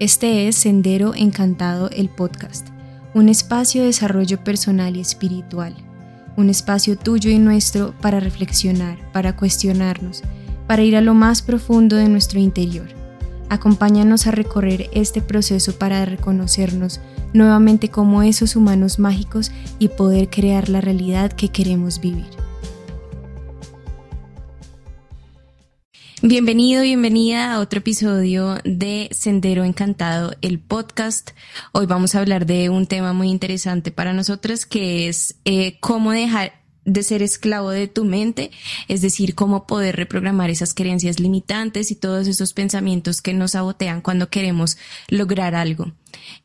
Este es Sendero Encantado el podcast, un espacio de desarrollo personal y espiritual, un espacio tuyo y nuestro para reflexionar, para cuestionarnos, para ir a lo más profundo de nuestro interior. Acompáñanos a recorrer este proceso para reconocernos nuevamente como esos humanos mágicos y poder crear la realidad que queremos vivir. Bienvenido, bienvenida a otro episodio de Sendero Encantado, el podcast. Hoy vamos a hablar de un tema muy interesante para nosotros que es eh, cómo dejar de ser esclavo de tu mente, es decir, cómo poder reprogramar esas creencias limitantes y todos esos pensamientos que nos sabotean cuando queremos lograr algo.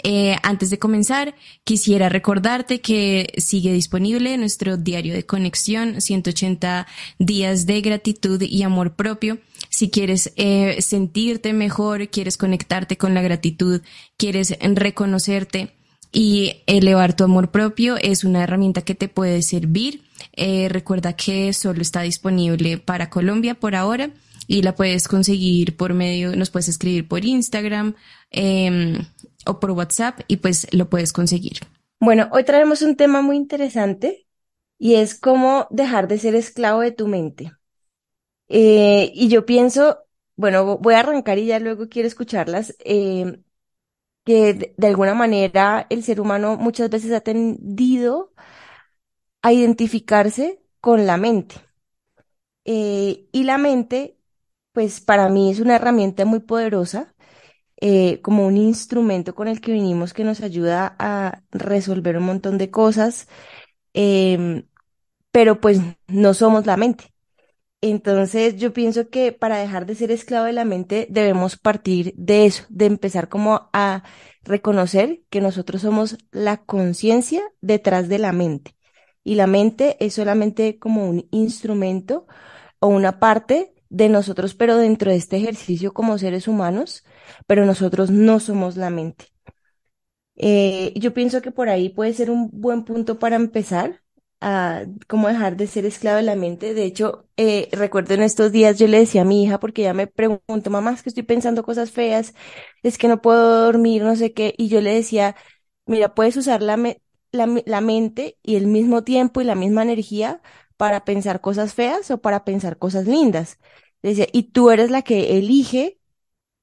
Eh, antes de comenzar, quisiera recordarte que sigue disponible nuestro diario de conexión, 180 días de gratitud y amor propio. Si quieres eh, sentirte mejor, quieres conectarte con la gratitud, quieres reconocerte y elevar tu amor propio, es una herramienta que te puede servir eh, recuerda que solo está disponible para Colombia por ahora y la puedes conseguir por medio, nos puedes escribir por Instagram em, o por WhatsApp y pues lo puedes conseguir. Bueno, hoy traemos un tema muy interesante y es cómo dejar de ser esclavo de tu mente. Eh, y yo pienso, bueno, voy a arrancar y ya luego quiero escucharlas, em, que de alguna manera el ser humano muchas veces ha tendido a identificarse con la mente. Eh, y la mente, pues para mí es una herramienta muy poderosa, eh, como un instrumento con el que vinimos que nos ayuda a resolver un montón de cosas, em, pero pues no somos la mente. Entonces yo pienso que para dejar de ser esclavo de la mente debemos partir de eso, de empezar como a reconocer que nosotros somos la conciencia detrás de la mente y la mente es solamente como un instrumento o una parte de nosotros, pero dentro de este ejercicio como seres humanos, pero nosotros no somos la mente. Eh, yo pienso que por ahí puede ser un buen punto para empezar a cómo dejar de ser esclavo de la mente. De hecho, eh, recuerdo en estos días yo le decía a mi hija, porque ella me preguntó, mamá, es que estoy pensando cosas feas, es que no puedo dormir, no sé qué, y yo le decía, mira, puedes usar la, la, mente y el mismo tiempo y la misma energía para pensar cosas feas o para pensar cosas lindas. Decía, y tú eres la que elige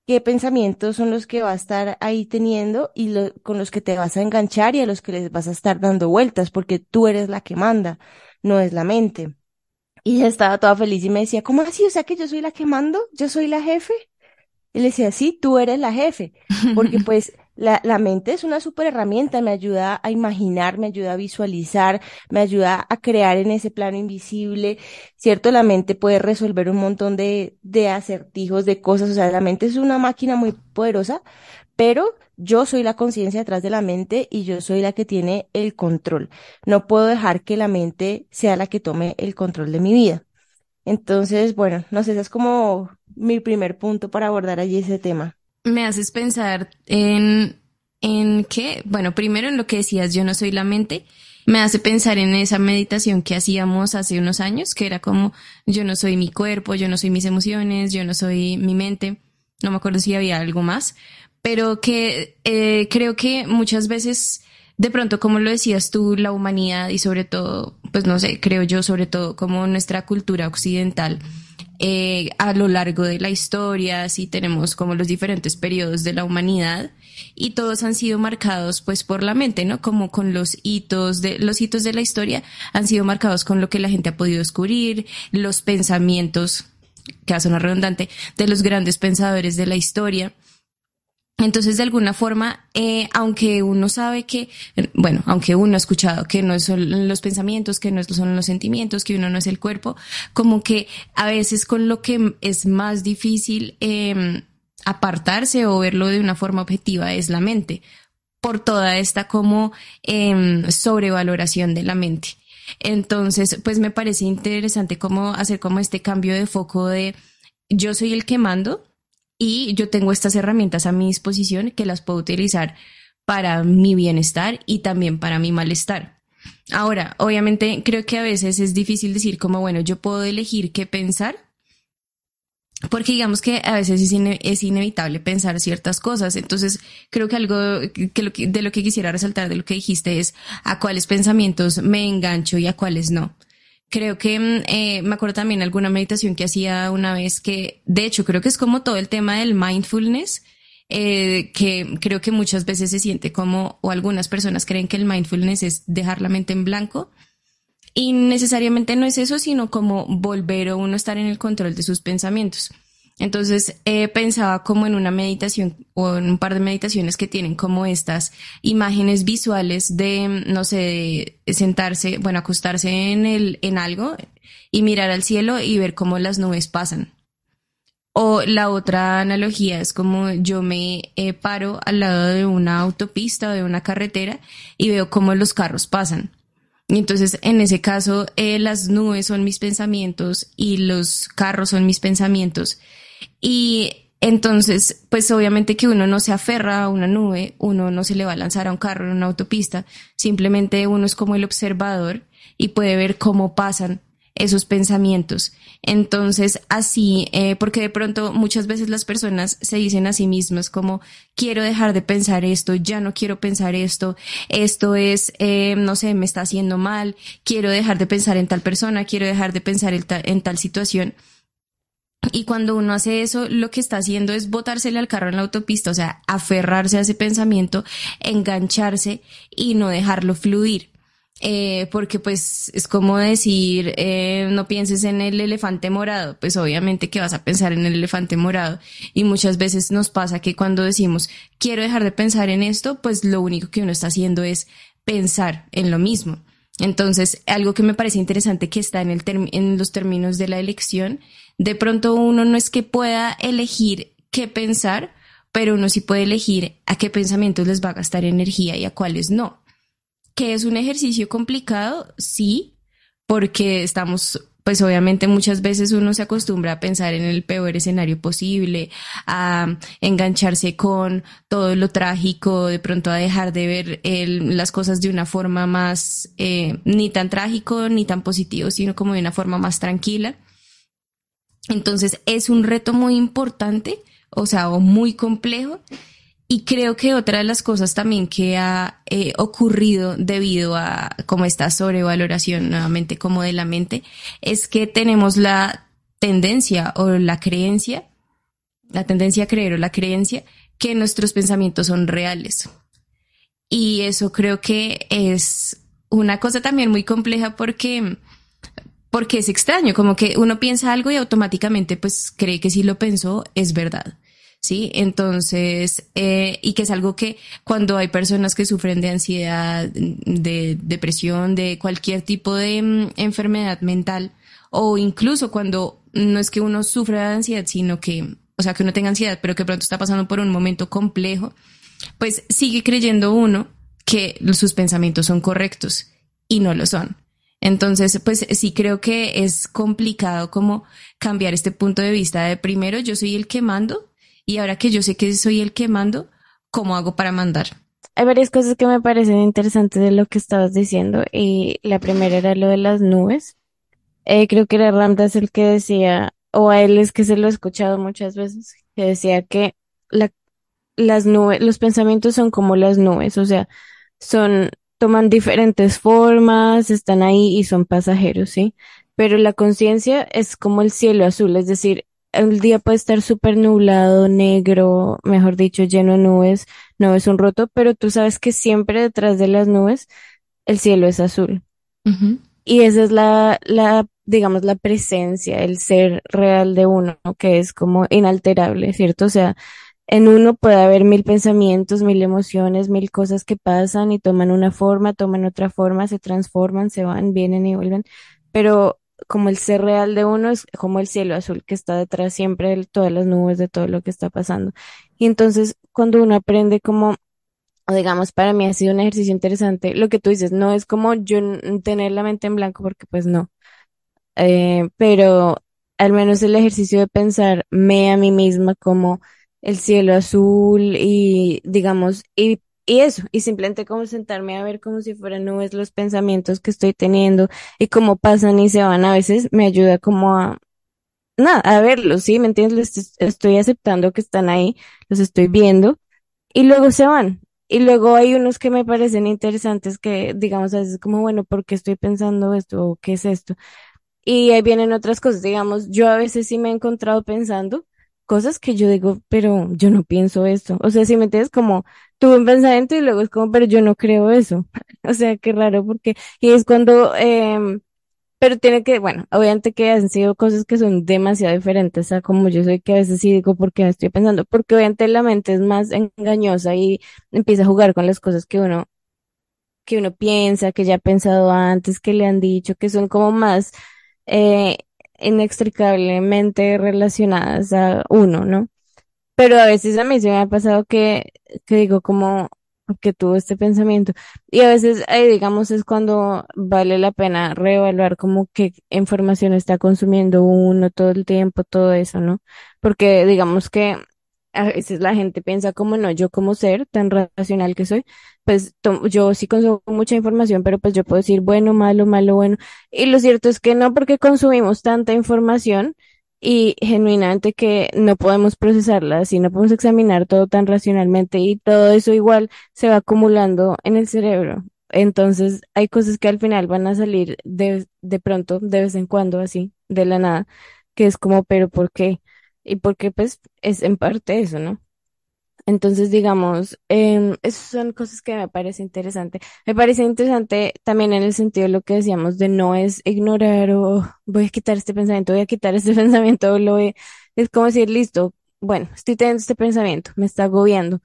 qué pensamientos son los que va a estar ahí teniendo y con los que te vas a enganchar y a los que les vas a estar dando vueltas, porque tú eres la que manda, no es la mente. Y ella estaba toda feliz y me decía, ¿cómo así? O sea que yo soy la que mando, yo soy la jefe. Y le decía, sí, tú eres la jefe, porque pues la, la, mente es una super herramienta, me ayuda a imaginar, me ayuda a visualizar, me ayuda a crear en ese plano invisible, ¿cierto? La mente puede resolver un montón de, de acertijos, de cosas, o sea, la mente es una máquina muy poderosa, pero yo soy la conciencia detrás de la mente y yo soy la que tiene el control. No puedo dejar que la mente sea la que tome el control de mi vida. Entonces, bueno, no sé, ese es como mi primer punto para abordar allí ese tema me haces pensar en, en qué, bueno, primero en lo que decías, yo no soy la mente, me hace pensar en esa meditación que hacíamos hace unos años, que era como, yo no soy mi cuerpo, yo no soy mis emociones, yo no soy mi mente, no me acuerdo si había algo más, pero que eh, creo que muchas veces, de pronto, como lo decías tú, la humanidad y sobre todo, pues no sé, creo yo, sobre todo como nuestra cultura occidental, eh, a lo largo de la historia, si tenemos como los diferentes periodos de la humanidad y todos han sido marcados pues por la mente, ¿no? Como con los hitos de los hitos de la historia han sido marcados con lo que la gente ha podido descubrir, los pensamientos que hace una redundante de los grandes pensadores de la historia. Entonces, de alguna forma, eh, aunque uno sabe que, bueno, aunque uno ha escuchado que no son los pensamientos, que no son los sentimientos, que uno no es el cuerpo, como que a veces con lo que es más difícil em, apartarse o verlo de una forma objetiva es la mente, por toda esta como em, sobrevaloración de la mente. Entonces, pues me parece interesante cómo hacer como este cambio de foco de yo soy el que mando, y yo tengo estas herramientas a mi disposición que las puedo utilizar para mi bienestar y también para mi malestar. Ahora, obviamente creo que a veces es difícil decir como, bueno, yo puedo elegir qué pensar, porque digamos que a veces es, es, inevitable pensar ciertas cosas. Entonces, creo que algo que, de lo que quisiera resaltar de lo que dijiste es a cuáles pensamientos me engancho y a cuáles no. Creo que mm, eh, me acuerdo también alguna meditación que hacía una vez que, de hecho, creo que es como todo el tema del mindfulness, eh, que creo que muchas veces se siente como, o algunas personas creen que el mindfulness es dejar la mente en blanco y necesariamente no es eso, sino como volver a uno estar en el control de sus pensamientos. Entonces eh, pensaba como en una meditación o en un par de meditaciones que tienen como estas imágenes visuales de, no sé, sentarse, bueno, acostarse en el, en algo y mirar al cielo y ver cómo las nubes pasan. O la otra analogía es como yo me eh, paro al lado de una autopista o de una carretera y veo cómo los carros pasan. Y entonces, en ese caso, eh, las nubes son mis pensamientos y los carros son mis pensamientos. Y entonces, pues obviamente que uno no se aferra a una nube, uno no se le va a lanzar a un carro en una autopista, simplemente uno es como el observador y puede ver cómo pasan esos pensamientos. Entonces, así, eh, porque de pronto muchas veces las personas se dicen a sí mismas como, quiero dejar de pensar esto, ya no quiero pensar esto, esto es, eh, no sé, me está haciendo mal, quiero dejar de pensar en tal persona, quiero dejar de pensar en, en tal situación. Y cuando uno hace eso, lo que está haciendo es botársele al carro en la autopista, o sea, aferrarse a ese pensamiento, engancharse y no dejarlo fluir eh, porque pues es como decir, eh, no pienses en el elefante morado, pues obviamente que vas a pensar en el elefante morado. Y muchas veces nos pasa que cuando decimos, quiero dejar de pensar en esto, pues lo único que uno está haciendo es pensar en lo mismo. Entonces, algo que me parece interesante que está en, el en los términos de la elección, de pronto uno no es que pueda elegir qué pensar, pero uno sí puede elegir a qué pensamientos les va a gastar energía y a cuáles no que es un ejercicio complicado, sí, porque estamos, pues obviamente muchas veces uno se acostumbra a pensar en el peor escenario posible, a engancharse con todo lo trágico, de pronto a dejar de ver las cosas de una forma más, eh, ni tan trágico ni tan positivo, sino como de una forma más tranquila. Entonces es un reto muy importante, o sea, o muy complejo y creo que otra de las cosas también que ha eh, ocurrido debido a como esta sobrevaloración nuevamente como de la mente es que tenemos la tendencia o la creencia, la tendencia a creer o la creencia que nuestros pensamientos son reales. Y eso creo que es una cosa también muy compleja porque porque es extraño, como que uno piensa algo y automáticamente pues cree que si lo pensó es verdad. ¿sí? Entonces, eh, y que es algo que cuando hay personas que sufren de ansiedad, de depresión, de cualquier tipo de mm, enfermedad mental, o incluso cuando no es que uno sufra de ansiedad, sino que, o sea, que uno tenga ansiedad, pero que pronto está pasando por un momento complejo, pues sigue creyendo uno que sus pensamientos son correctos y no lo son. Entonces, pues sí creo que es complicado como cambiar este punto de vista de primero yo soy el que mando y ahora que yo sé que soy el que mando, ¿cómo hago para mandar? Hay varias cosas que me parecen interesantes de lo que estabas diciendo y la primera era lo de las nubes. Eh, creo que era Ramdas el que decía, o a él es que se lo he escuchado muchas veces, que decía que la, las nubes, los pensamientos son como las nubes, o sea, son, toman diferentes formas, están ahí y son pasajeros, ¿sí? Pero la conciencia es como el cielo azul, es decir, el día puede estar súper nublado, negro, mejor dicho, lleno de nubes, no es un roto, pero tú sabes que siempre detrás de las nubes el cielo es azul. Y esa es la, la, digamos, la presencia, el ser real de uno, que es como inalterable, ¿cierto? O sea, en uno puede haber mil pensamientos, mil emociones, mil cosas que pasan y toman una forma, toman otra forma, se transforman, se van, vienen y vuelven, pero como el ser real de uno es como el cielo azul que está detrás siempre de todas las nubes de todo lo que está pasando. Y entonces cuando uno aprende como, digamos, para mí ha sido un ejercicio interesante, lo que tú dices, no es como yo tener la mente en blanco porque pues no, eh, pero al menos el ejercicio de pensarme a mí misma como el cielo azul y digamos, y y eso, y simplemente como sentarme a ver como si fueran nubes los pensamientos que estoy teniendo y cómo pasan y se van a veces, me ayuda como a, nada, a verlos, ¿sí? ¿Me entiendes? Les estoy aceptando que están ahí, los estoy viendo y luego se van. Y luego hay unos que me parecen interesantes que, digamos, a veces como, bueno, ¿por qué estoy pensando esto? ¿O qué es esto? Y ahí vienen otras cosas, digamos, yo a veces sí me he encontrado pensando cosas que yo digo, pero yo no pienso esto. O sea, si me entiendes, como tuve un pensamiento y luego es como, pero yo no creo eso. o sea, qué raro, porque, y es cuando, eh, pero tiene que, bueno, obviamente que han sido cosas que son demasiado diferentes a como yo soy, que a veces sí digo, ¿por qué me estoy pensando? Porque obviamente la mente es más engañosa y empieza a jugar con las cosas que uno, que uno piensa, que ya ha pensado antes, que le han dicho, que son como más, eh, inextricablemente relacionadas a uno, ¿no? Pero a veces a mí se me ha pasado que, que digo como que tuvo este pensamiento. Y a veces, eh, digamos, es cuando vale la pena reevaluar como qué información está consumiendo uno todo el tiempo, todo eso, ¿no? Porque digamos que a veces la gente piensa como no, yo como ser tan racional que soy, pues yo sí consumo mucha información, pero pues yo puedo decir bueno, malo, malo, bueno. Y lo cierto es que no, porque consumimos tanta información y genuinamente que no podemos procesarla, así no podemos examinar todo tan racionalmente y todo eso igual se va acumulando en el cerebro. Entonces hay cosas que al final van a salir de, de pronto, de vez en cuando, así, de la nada, que es como, pero ¿por qué? Y porque pues es en parte eso, ¿no? Entonces, digamos, eh, esas son cosas que me parece interesante. Me parece interesante también en el sentido de lo que decíamos de no es ignorar o voy a quitar este pensamiento, voy a quitar este pensamiento, lo voy, es como decir, listo, bueno, estoy teniendo este pensamiento, me está agobiando.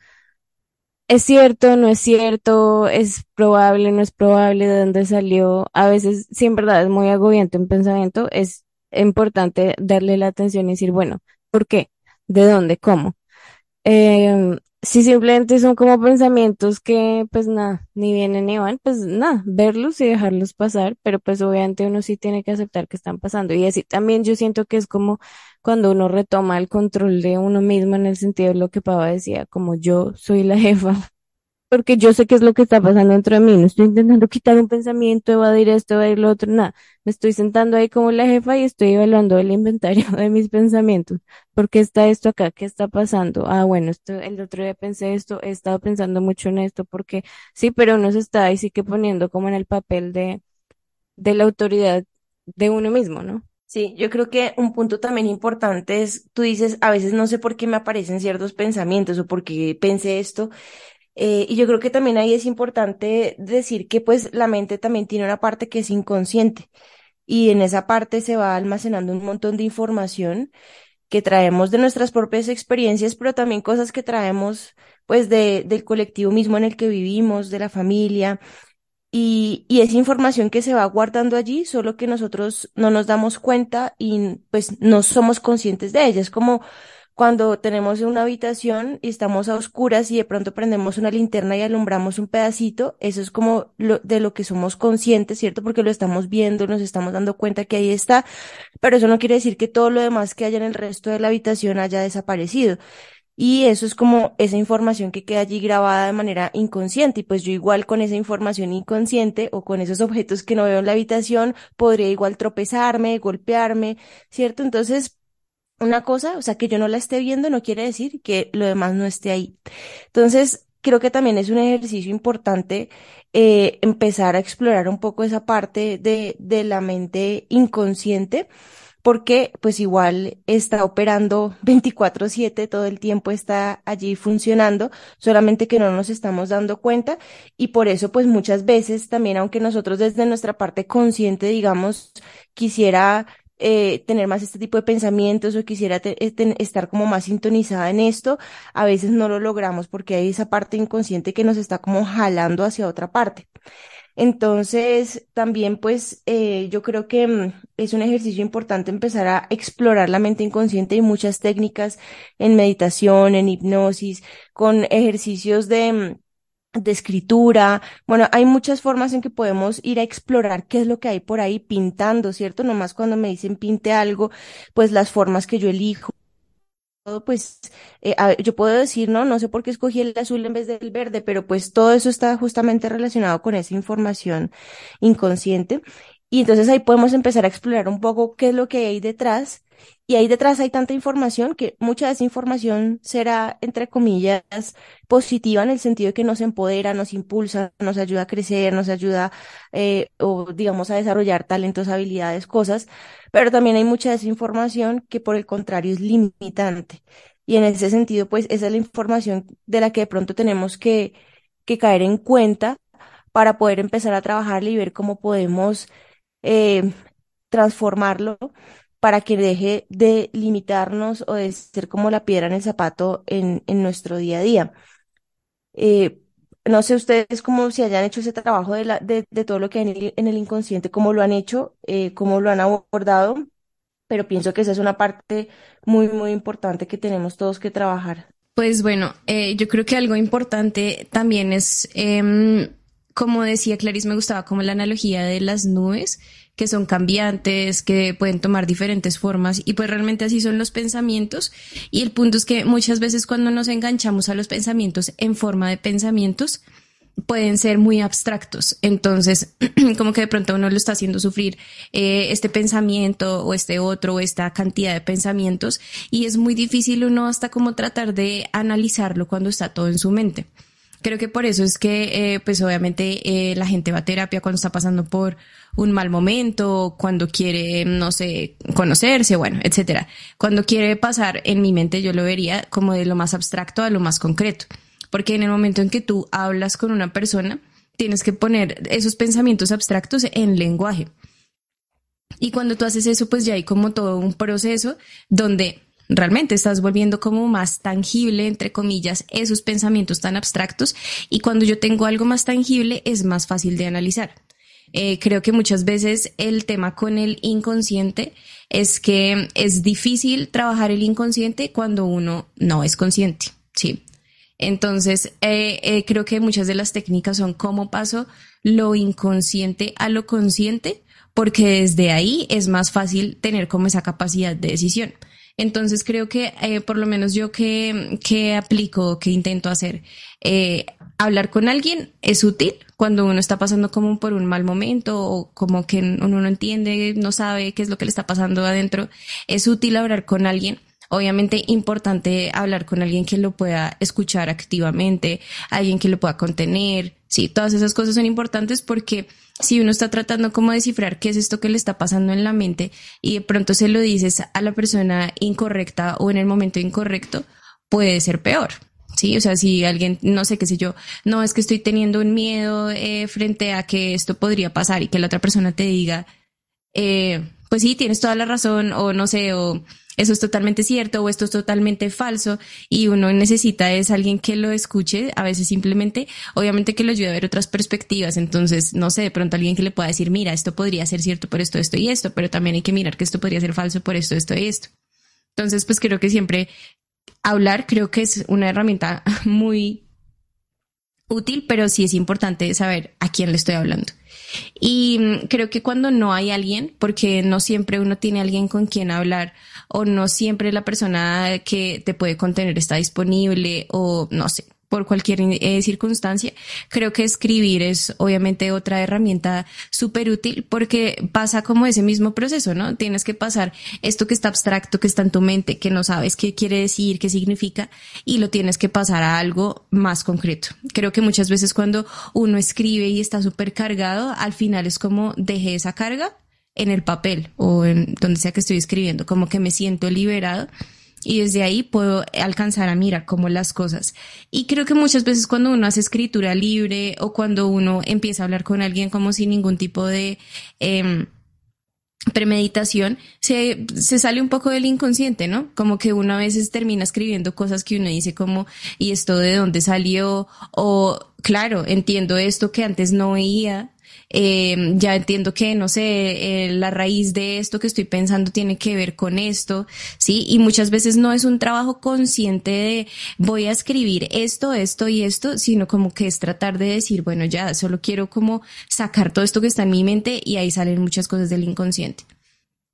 Es cierto, no es cierto, es probable, no es probable, de dónde salió. A veces, si en verdad es muy agobiante un pensamiento, es importante darle la atención y decir, bueno, ¿por qué? ¿De dónde? ¿Cómo? Eh, si simplemente son como pensamientos que pues nada, ni vienen ni van, pues nada, verlos y dejarlos pasar, pero pues obviamente uno sí tiene que aceptar que están pasando. Y así también yo siento que es como cuando uno retoma el control de uno mismo en el sentido de lo que Pava decía, como yo soy la jefa porque yo sé qué es lo que está pasando dentro de mí. No estoy intentando quitar un pensamiento, evadir esto, evadir lo otro, nada. Me estoy sentando ahí como la jefa y estoy evaluando el inventario de mis pensamientos. ¿Por qué está esto acá? ¿Qué está pasando? Ah, bueno, esto, el otro día pensé esto, he estado pensando mucho en esto, porque sí, pero uno se está ahí sí que poniendo como en el papel de, de la autoridad de uno mismo, ¿no? Sí, yo creo que un punto también importante es, tú dices, a veces no sé por qué me aparecen ciertos pensamientos o por qué pensé esto, eh, y yo creo que también ahí es importante decir que pues la mente también tiene una parte que es inconsciente y en esa parte se va almacenando un montón de información que traemos de nuestras propias experiencias, pero también cosas que traemos pues de, del colectivo mismo en el que vivimos, de la familia. Y, y esa información que se va guardando allí, solo que nosotros no nos damos cuenta y pues no somos conscientes de ella. Es como cuando tenemos una habitación y estamos a oscuras y de pronto prendemos una linterna y alumbramos un pedacito, eso es como lo, de lo que somos conscientes, ¿cierto? Porque lo estamos viendo, nos estamos dando cuenta que ahí está, pero eso no quiere decir que todo lo demás que haya en el resto de la habitación haya desaparecido. Y eso es como esa información que queda allí grabada de manera inconsciente. Y pues yo igual con esa información inconsciente o con esos objetos que no veo en la habitación, podría igual tropezarme, golpearme, ¿cierto? Entonces, una cosa, o sea, que yo no la esté viendo no quiere decir que lo demás no esté ahí. Entonces, creo que también es un ejercicio importante eh, empezar a explorar un poco esa parte de, de la mente inconsciente, porque pues igual está operando 24/7, todo el tiempo está allí funcionando, solamente que no nos estamos dando cuenta y por eso pues muchas veces también, aunque nosotros desde nuestra parte consciente, digamos, quisiera eh, tener más este tipo de pensamientos o quisiera eh, estar como más sintonizada en esto, a veces no lo logramos porque hay esa parte inconsciente que nos está como jalando hacia otra parte. Entonces, también pues eh, yo creo que mm, es un ejercicio importante empezar a explorar la mente inconsciente y muchas técnicas en meditación, en hipnosis, con ejercicios de mm, de escritura. Bueno, hay muchas formas en que podemos ir a explorar qué es lo que hay por ahí pintando, ¿cierto? Nomás cuando me dicen pinte algo, pues las formas que yo elijo. Pues eh, yo puedo decir, no, no sé por qué escogí el azul en vez del verde, pero pues todo eso está justamente relacionado con esa información inconsciente. Y entonces ahí podemos empezar a explorar un poco qué es lo que hay detrás y ahí detrás hay tanta información que mucha de esa información será, entre comillas, positiva en el sentido de que nos empodera, nos impulsa, nos ayuda a crecer, nos ayuda, eh, o digamos, a desarrollar talentos, habilidades, cosas, pero también hay mucha de esa información que por el contrario es limitante. Y en ese sentido, pues esa es la información de la que de pronto tenemos que, que caer en cuenta para poder empezar a trabajar y ver cómo podemos eh, transformarlo para que deje de limitarnos o de ser como la piedra en el zapato en, en nuestro día a día. Eh, no sé ustedes cómo si hayan hecho ese trabajo de, la, de, de todo lo que hay en el, en el inconsciente, cómo lo han hecho, eh, cómo lo han abordado, pero pienso que esa es una parte muy, muy importante que tenemos todos que trabajar. Pues bueno, eh, yo creo que algo importante también es, eh, como decía Clarice, me gustaba como la analogía de las nubes que son cambiantes, que pueden tomar diferentes formas y pues realmente así son los pensamientos y el punto es que muchas veces cuando nos enganchamos a los pensamientos en forma de pensamientos, pueden ser muy abstractos. Entonces, como que de pronto uno lo está haciendo sufrir eh, este pensamiento o este otro o esta cantidad de pensamientos y es muy difícil uno hasta como tratar de analizarlo cuando está todo en su mente. Creo que por eso es que, eh, pues obviamente, eh, la gente va a terapia cuando está pasando por un mal momento, cuando quiere, no sé, conocerse, bueno, etcétera. Cuando quiere pasar, en mi mente yo lo vería como de lo más abstracto a lo más concreto. Porque en el momento en que tú hablas con una persona, tienes que poner esos pensamientos abstractos en lenguaje. Y cuando tú haces eso, pues ya hay como todo un proceso donde realmente estás volviendo como más tangible, entre comillas, esos pensamientos tan abstractos. Y cuando yo tengo algo más tangible, es más fácil de analizar. Eh, creo que muchas veces el tema con el inconsciente es que es difícil trabajar el inconsciente cuando uno no es consciente, ¿sí? Entonces, eh, eh, creo que muchas de las técnicas son cómo paso lo inconsciente a lo consciente, porque desde ahí es más fácil tener como esa capacidad de decisión. Entonces creo que eh, por lo menos yo que, que aplico, que intento hacer, eh, hablar con alguien es útil cuando uno está pasando como por un mal momento o como que uno no entiende, no sabe qué es lo que le está pasando adentro. Es útil hablar con alguien. Obviamente importante hablar con alguien que lo pueda escuchar activamente, alguien que lo pueda contener. Sí, todas esas cosas son importantes porque si uno está tratando como descifrar qué es esto que le está pasando en la mente y de pronto se lo dices a la persona incorrecta o en el momento incorrecto, puede ser peor. Sí, o sea, si alguien, no sé qué sé yo, no es que estoy teniendo un miedo eh, frente a que esto podría pasar y que la otra persona te diga, eh, pues sí, tienes toda la razón, o no sé, o eso es totalmente cierto o esto es totalmente falso y uno necesita es alguien que lo escuche, a veces simplemente, obviamente que lo ayude a ver otras perspectivas, entonces, no sé, de pronto alguien que le pueda decir, mira, esto podría ser cierto por esto, esto y esto, pero también hay que mirar que esto podría ser falso por esto, esto y esto. Entonces, pues creo que siempre hablar creo que es una herramienta muy útil, pero sí es importante saber a quién le estoy hablando. Y mm, creo que cuando no hay alguien, porque no siempre uno tiene alguien con quien hablar o no siempre la persona que te puede contener está disponible o no sé, por cualquier eh, circunstancia, creo que escribir es obviamente otra herramienta súper útil porque pasa como ese mismo proceso, ¿no? Tienes que pasar esto que está abstracto, que está en tu mente, que no sabes qué quiere decir, qué significa, y lo tienes que pasar a algo más concreto. Creo que muchas veces cuando uno escribe y está súper cargado, al final es como dejé esa carga en el papel o en donde sea que estoy escribiendo, como que me siento liberado y desde ahí puedo alcanzar a mirar como las cosas. Y creo que muchas veces cuando uno hace escritura libre o cuando uno empieza a hablar con alguien como sin ningún tipo de eh, premeditación, se, se sale un poco del inconsciente, ¿no? Como que uno a veces termina escribiendo cosas que uno dice como, ¿y esto de dónde salió? O, claro, entiendo esto que antes no veía, eh, ya entiendo que, no sé, eh, la raíz de esto que estoy pensando tiene que ver con esto, ¿sí? Y muchas veces no es un trabajo consciente de voy a escribir esto, esto y esto, sino como que es tratar de decir, bueno, ya solo quiero como sacar todo esto que está en mi mente y ahí salen muchas cosas del inconsciente.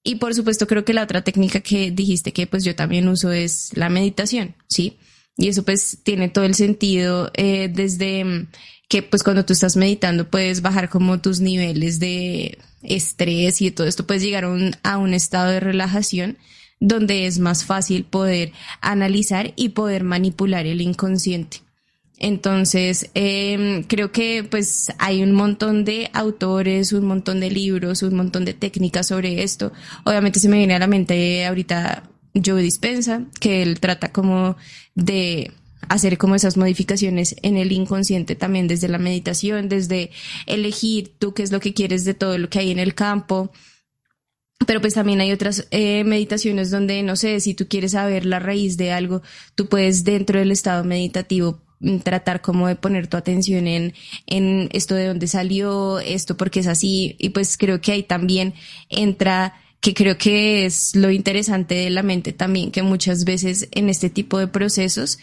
Y por supuesto creo que la otra técnica que dijiste que pues yo también uso es la meditación, ¿sí? Y eso pues tiene todo el sentido eh, desde que pues cuando tú estás meditando puedes bajar como tus niveles de estrés y todo esto puedes llegar a un, a un estado de relajación donde es más fácil poder analizar y poder manipular el inconsciente. Entonces, eh, creo que pues hay un montón de autores, un montón de libros, un montón de técnicas sobre esto. Obviamente se me viene a la mente ahorita Joe Dispensa, que él trata como de hacer como esas modificaciones en el inconsciente también desde la meditación, desde elegir tú qué es lo que quieres de todo lo que hay en el campo. Pero pues también hay otras eh, meditaciones donde, no sé, si tú quieres saber la raíz de algo, tú puedes dentro del estado meditativo mm, tratar como de poner tu atención en, en esto de dónde salió, esto porque es así. Y pues creo que ahí también entra que creo que es lo interesante de la mente también, que muchas veces en este tipo de procesos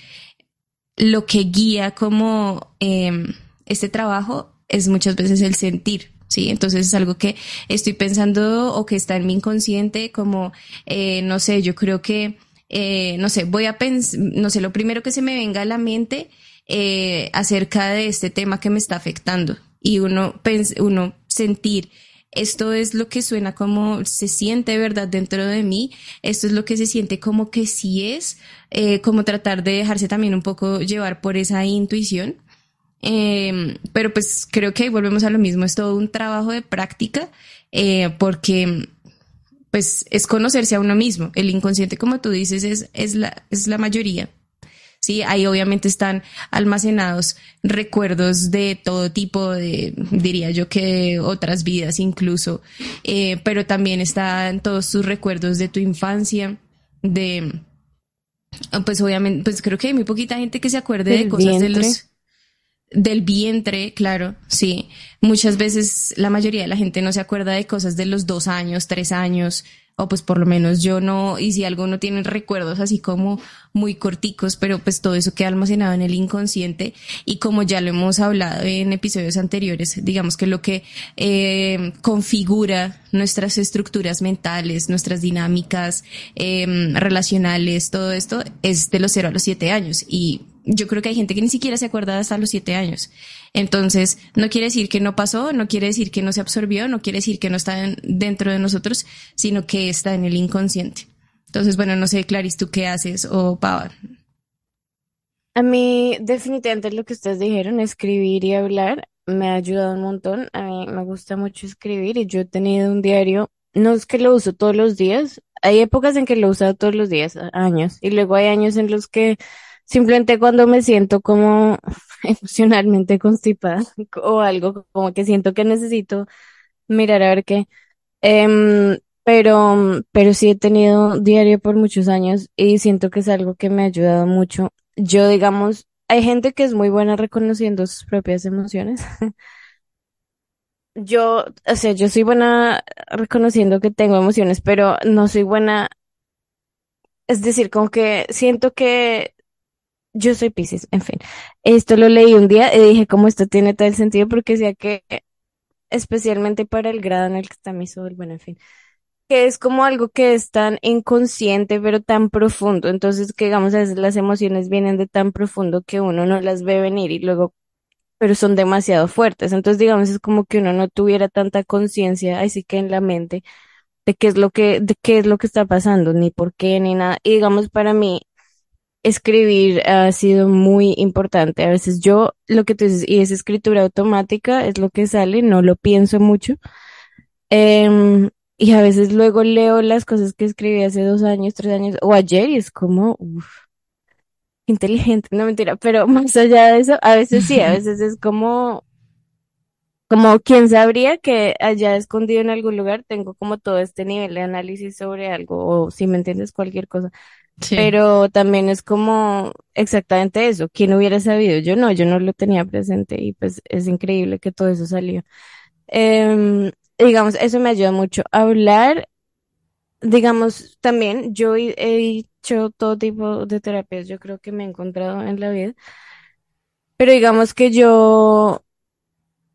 lo que guía como em, este trabajo es muchas veces el sentir, ¿sí? Entonces es algo que estoy pensando o que está en mi inconsciente, como, eh, no sé, yo creo que, eh, no sé, voy a pensar, no sé, lo primero que se me venga a la mente eh, acerca de este tema que me está afectando y uno, uno sentir esto es lo que suena como se siente verdad dentro de mí, esto es lo que se siente como que sí es, eh, como tratar de dejarse también un poco llevar por esa intuición. Em, pero pues creo que volvemos a lo mismo, es todo un trabajo de práctica, eh, porque pues es conocerse a uno mismo. El inconsciente, como tú dices, es, es, la, es la mayoría. Sí, ahí obviamente están almacenados recuerdos de todo tipo de, diría yo que otras vidas incluso, eh, pero también están todos tus recuerdos de tu infancia, de, pues obviamente, pues creo que hay muy poquita gente que se acuerde de cosas de los del vientre, claro, sí. Muchas veces la mayoría de la gente no se acuerda de cosas de los dos años, tres años, o pues por lo menos yo no, y si algo no tiene recuerdos así como muy corticos, pero pues todo eso queda almacenado en el inconsciente. Y como ya lo hemos hablado en episodios anteriores, digamos que lo que eh, configura nuestras estructuras mentales, nuestras dinámicas eh, relacionales, todo esto es de los cero a los siete años. Y yo creo que hay gente que ni siquiera se acuerda hasta los siete años. Entonces, no quiere decir que no pasó, no quiere decir que no se absorbió, no quiere decir que no está dentro de nosotros, sino que está en el inconsciente. Entonces, bueno, no sé, Clarice, ¿tú qué haces? O Pava. A mí, definitivamente lo que ustedes dijeron, escribir y hablar, me ha ayudado un montón. A mí me gusta mucho escribir y yo he tenido un diario, no es que lo uso todos los días, hay épocas en que lo he usado todos los días, años, y luego hay años en los que Simplemente cuando me siento como emocionalmente constipada o algo, como que siento que necesito mirar a ver qué. Em, pero, pero sí he tenido diario por muchos años y siento que es algo que me ha ayudado mucho. Yo, digamos, hay gente que es muy buena reconociendo sus propias emociones. Yo, o sea, yo soy buena reconociendo que tengo emociones, pero no soy buena, es decir, como que siento que yo soy Pisces, en fin. Esto lo leí un día y dije, ¿cómo esto tiene tal sentido? Porque decía que, especialmente para el grado en el que está mi sol, bueno, en fin, que es como algo que es tan inconsciente, pero tan profundo. Entonces, que digamos, a veces las emociones vienen de tan profundo que uno no las ve venir y luego, pero son demasiado fuertes. Entonces, digamos, es como que uno no tuviera tanta conciencia, así que en la mente, de qué es lo que, de qué es lo que está pasando, ni por qué, ni nada. Y digamos, para mí, escribir ha sido muy importante. A veces yo, lo que tú dices, y es escritura automática, es lo que sale, no lo pienso mucho. Em, y a veces luego leo las cosas que escribí hace dos años, tres años, o ayer, y es como, uff, inteligente, no mentira, pero más allá de eso, a veces sí, a veces es como, como quién sabría que allá escondido en algún lugar tengo como todo este nivel de análisis sobre algo, o si me entiendes, cualquier cosa. Pero también es como exactamente eso. ¿Quién hubiera sabido? Yo no, yo no lo tenía presente y pues es increíble que todo eso salió. Em, digamos, eso me ayuda mucho hablar. Digamos, también yo he hecho todo tipo de terapias, yo creo que me he encontrado en la vida. Pero digamos que yo,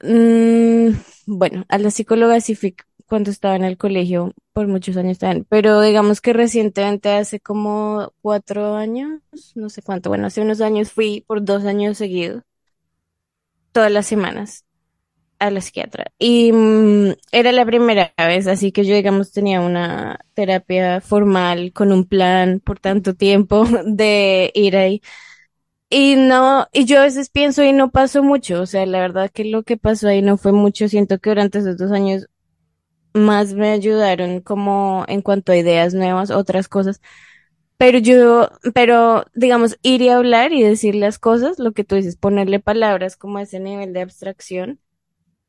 mm, bueno, a la psicóloga sí fui cuando estaba en el colegio, por muchos años también, pero digamos que recientemente, hace como cuatro años, no sé cuánto, bueno, hace unos años fui por dos años seguidos, todas las semanas, a la psiquiatra. Y mm, era la primera vez, así que yo, digamos, tenía una terapia formal con un plan por tanto tiempo de ir ahí. Y no, y yo a veces pienso y no pasó mucho, o sea, la verdad que lo que pasó ahí no fue mucho, siento que durante esos dos años más me ayudaron como en cuanto a ideas nuevas, otras cosas. Pero yo, pero digamos, ir y hablar y decir las cosas, lo que tú dices, ponerle palabras como a ese nivel de abstracción,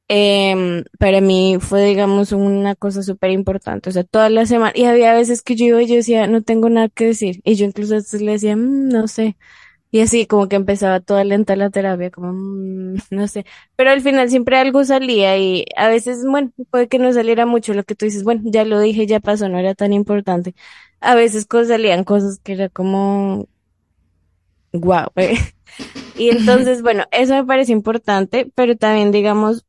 em, para mí fue, digamos, una cosa súper importante. O sea, toda la semana, y había veces que yo iba y yo decía, no tengo nada que decir. Y yo incluso a veces le decía, "Mm, no sé. Y así como que empezaba toda lenta la terapia, como, "Mm, no sé. Pero al final siempre algo salía y a veces, bueno, puede que no saliera mucho lo que tú dices, bueno, ya lo dije, ya pasó, no era tan importante. A veces salían cosas que era como, guau. Y entonces, bueno, eso me parece importante, pero también digamos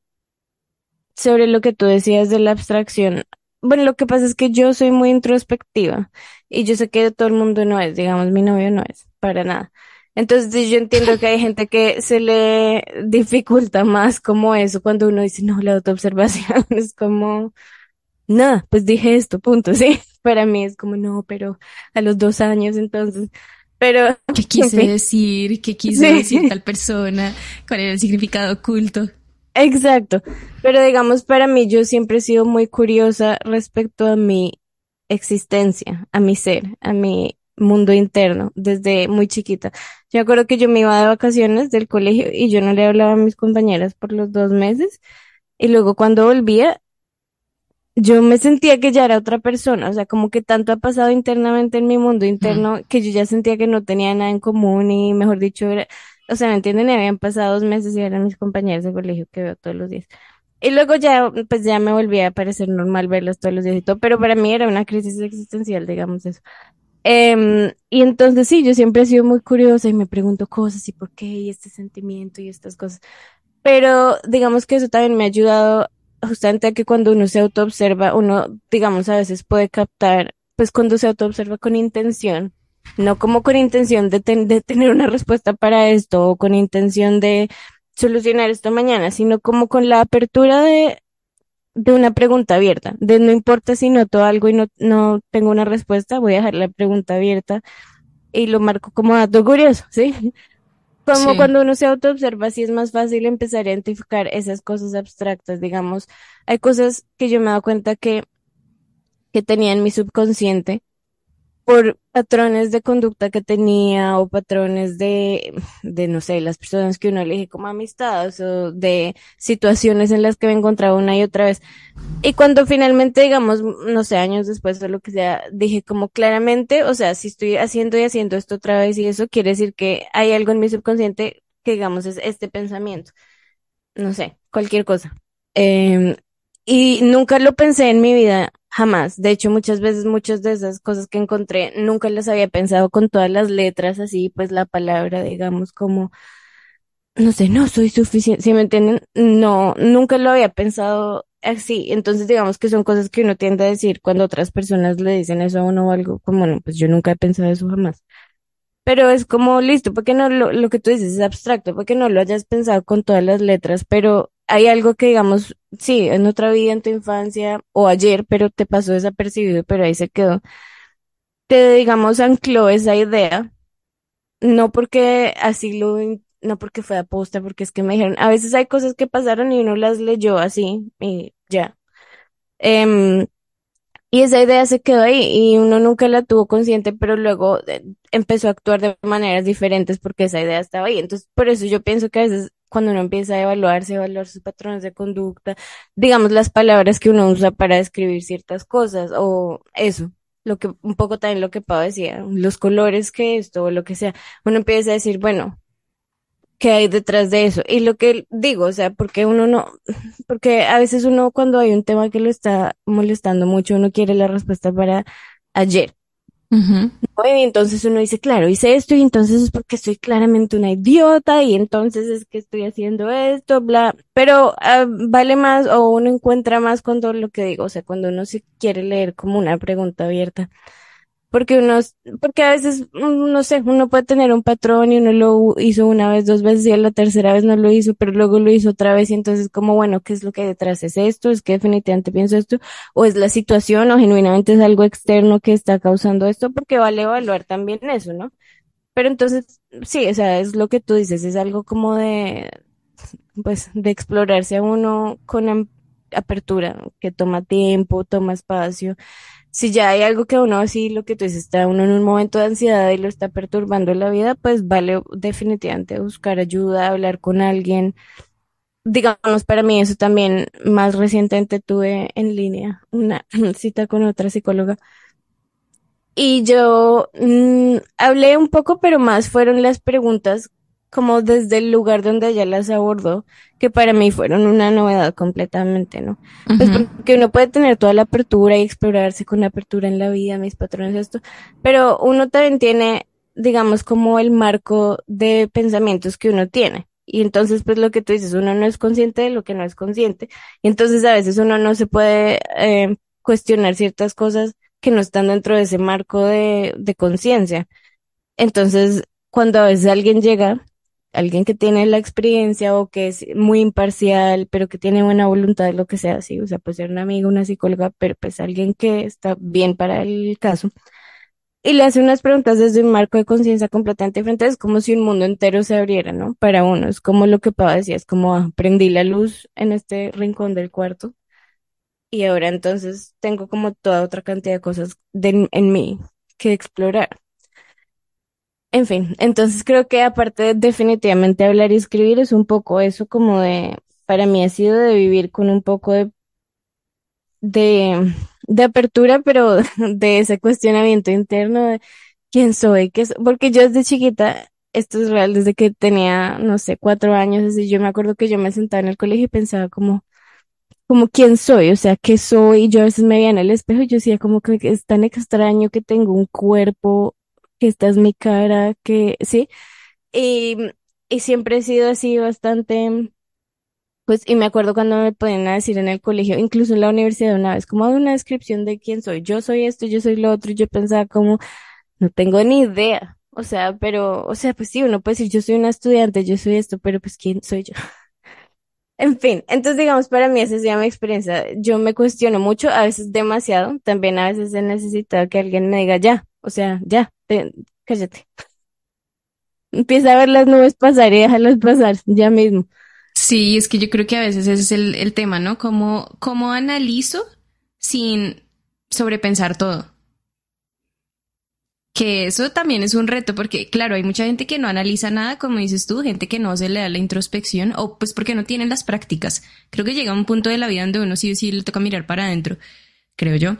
sobre lo que tú decías de la abstracción. Bueno, lo que pasa es que yo soy muy introspectiva y yo sé que todo el mundo no es, digamos, mi novio no es, para nada. Entonces yo entiendo que hay gente que se le dificulta más como eso cuando uno dice, no, la autoobservación es como, nada, pues dije esto, punto, sí. Para mí es como, no, pero a los dos años entonces, pero, ¿Qué en quise fin, decir? ¿Qué quiso sí. decir tal persona? ¿Cuál era el significado oculto? Exacto. Pero digamos, para mí yo siempre he sido muy curiosa respecto a mi existencia, a mi ser, a mi mundo interno, desde muy chiquita. Yo me acuerdo que yo me iba de vacaciones del colegio y yo no le hablaba a mis compañeras por los dos meses y luego cuando volvía, yo me sentía que ya era otra persona, o sea, como que tanto ha pasado internamente en mi mundo Mm, interno que yo ya sentía que no tenía nada en común y mejor dicho, era, o sea, ¿me entienden? Y habían pasado dos meses y eran mis compañeras de colegio que veo todos los días. Y luego ya, pues ya me volvía a parecer normal verlas todos los días y todo, pero para mí era una crisis existencial, digamos eso. Em, y entonces sí, yo siempre he sido muy curiosa y me pregunto cosas y por qué y este sentimiento y estas cosas. Pero digamos que eso también me ha ayudado justamente a que cuando uno se autoobserva, uno, digamos, a veces puede captar, pues cuando se autoobserva con intención, no como con intención de, ten- de tener una respuesta para esto o con intención de solucionar esto mañana, sino como con la apertura de, de una pregunta abierta, de no importa si noto algo y no, no tengo una respuesta, voy a dejar la pregunta abierta y lo marco como dato curioso, ¿sí? Como sí. cuando uno se autoobserva, sí es más fácil empezar a identificar esas cosas abstractas, digamos. Hay cosas que yo me he dado cuenta que, que tenía en mi subconsciente por patrones de conducta que tenía o patrones de, de, no sé, las personas que uno elige como amistades o de situaciones en las que me encontraba una y otra vez. Y cuando finalmente, digamos, no sé, años después o lo que sea, dije como claramente, o sea, si estoy haciendo y haciendo esto otra vez y eso quiere decir que hay algo en mi subconsciente que, digamos, es este pensamiento. No sé, cualquier cosa. Em, y nunca lo pensé en mi vida, jamás. De hecho, muchas veces, muchas de esas cosas que encontré, nunca las había pensado con todas las letras, así, pues la palabra, digamos, como no sé, no soy suficiente, ¿sí me entienden? No, nunca lo había pensado así. Entonces, digamos que son cosas que uno tiende a decir cuando otras personas le dicen eso a uno o algo, como, bueno, pues yo nunca he pensado eso jamás. Pero es como, listo, porque no lo, lo que tú dices es abstracto, porque no lo hayas pensado con todas las letras, pero hay algo que, digamos, sí, en otra vida, en tu infancia o ayer, pero te pasó desapercibido, pero ahí se quedó. Te, digamos, ancló esa idea no porque así lo, no porque fue aposta, porque es que me dijeron, a veces hay cosas que pasaron y uno las leyó así y ya. Em, y esa idea se quedó ahí y uno nunca la tuvo consciente, pero luego eh, empezó a actuar de maneras diferentes porque esa idea estaba ahí. Entonces, por eso yo pienso que a veces cuando uno empieza a evaluarse, evaluar sus patrones de conducta, digamos las palabras que uno usa para describir ciertas cosas o eso. Lo que, un poco también lo que Pau decía, los colores que esto o lo que sea, uno empieza a decir, bueno, ¿qué hay detrás de eso? Y lo que digo, o sea, porque uno no, porque a veces uno cuando hay un tema que lo está molestando mucho, uno quiere la respuesta para ayer. ¿No? Y entonces uno dice, claro, hice esto y entonces es porque soy claramente una idiota y entonces es que estoy haciendo esto, bla. Pero ah, vale más o uno encuentra más cuando lo que digo, o sea, cuando uno se quiere leer como una pregunta abierta. Porque uno, porque a veces, no sé, uno puede tener un patrón y uno lo hizo una vez, dos veces y a la tercera vez no lo hizo, pero luego lo hizo otra vez y entonces como, bueno, ¿qué es lo que hay detrás? ¿Es esto? ¿Es que definitivamente pienso esto? ¿O es la situación o genuinamente es algo externo que está causando esto? Porque vale evaluar también eso, ¿no? Pero entonces, sí, o sea, es lo que tú dices, es algo como de, pues, de explorarse a uno con apertura, que toma tiempo, toma espacio si ya hay algo que uno así, lo que tú dices, está uno en un momento de ansiedad y lo está perturbando la vida, pues vale definitivamente buscar ayuda, hablar con alguien. Digamos, para mí eso también, más recientemente tuve en línea una cita con otra psicóloga y yo mm, hablé un poco, pero más fueron las preguntas como desde el lugar donde ella las abordó, que para mí fueron una novedad completamente, ¿no? Pues Ujú. porque uno puede tener toda la apertura y explorarse con la apertura en la vida, mis patrones, esto, pero uno también tiene, digamos, como el marco de pensamientos que uno tiene. Y entonces, pues lo que tú dices, uno no es consciente de lo que no es consciente. Y entonces a veces uno no se puede eh, cuestionar ciertas cosas que no están dentro de ese marco de, de conciencia. Entonces, cuando a veces alguien llega, alguien que tiene la experiencia o que es muy imparcial, pero que tiene buena voluntad, lo que sea, sí, o sea, puede ser una amiga, una psicóloga, pero pues alguien que está bien para el caso, y le hace unas preguntas desde un marco de conciencia completamente diferente, es como si un mundo entero se abriera, ¿no? Para uno, es como lo que Pablo decía, es como ah, prendí la luz en este rincón del cuarto y ahora entonces tengo como toda otra cantidad de cosas en mí que explorar. En fin, entonces creo que aparte de definitivamente hablar y escribir es un poco eso como de, para mí ha sido de vivir con un poco de, de, de apertura, pero de ese cuestionamiento interno de quién soy, qué soy, porque yo desde chiquita, esto es real, desde que tenía, no sé, cuatro años, así, yo me acuerdo que yo me sentaba en el colegio y pensaba como, como quién soy, o sea, qué soy, y yo a veces me veía en el espejo y yo decía como que es tan extraño que tengo un cuerpo, que esta es mi cara, que, sí, y, y siempre he sido así bastante, pues, y me acuerdo cuando me ponían a decir en el colegio, incluso en la universidad una vez, como una descripción de quién soy, yo soy esto, yo soy lo otro, yo pensaba como, no tengo ni idea, o sea, pero, o sea, pues sí, uno puede decir, yo soy una estudiante, yo soy esto, pero pues, ¿quién soy yo? En fin, entonces digamos, para mí esa ha sido mi experiencia. Yo me cuestiono mucho, a veces demasiado, también a veces he necesitado que alguien me diga ya, o sea, ya, te- cállate. Empieza a ver las nubes pasar y déjalas pasar, ya mismo. Sí, es que yo creo que a veces ese es el, el tema, ¿no? Cómo, cómo analizo sin sobrepensar todo. Que eso también es un reto, porque claro, hay mucha gente que no analiza nada, como dices tú, gente que no se le da la introspección, o pues porque no tienen las prácticas. Creo que llega un punto de la vida donde uno sí o sí le toca mirar para adentro, creo yo.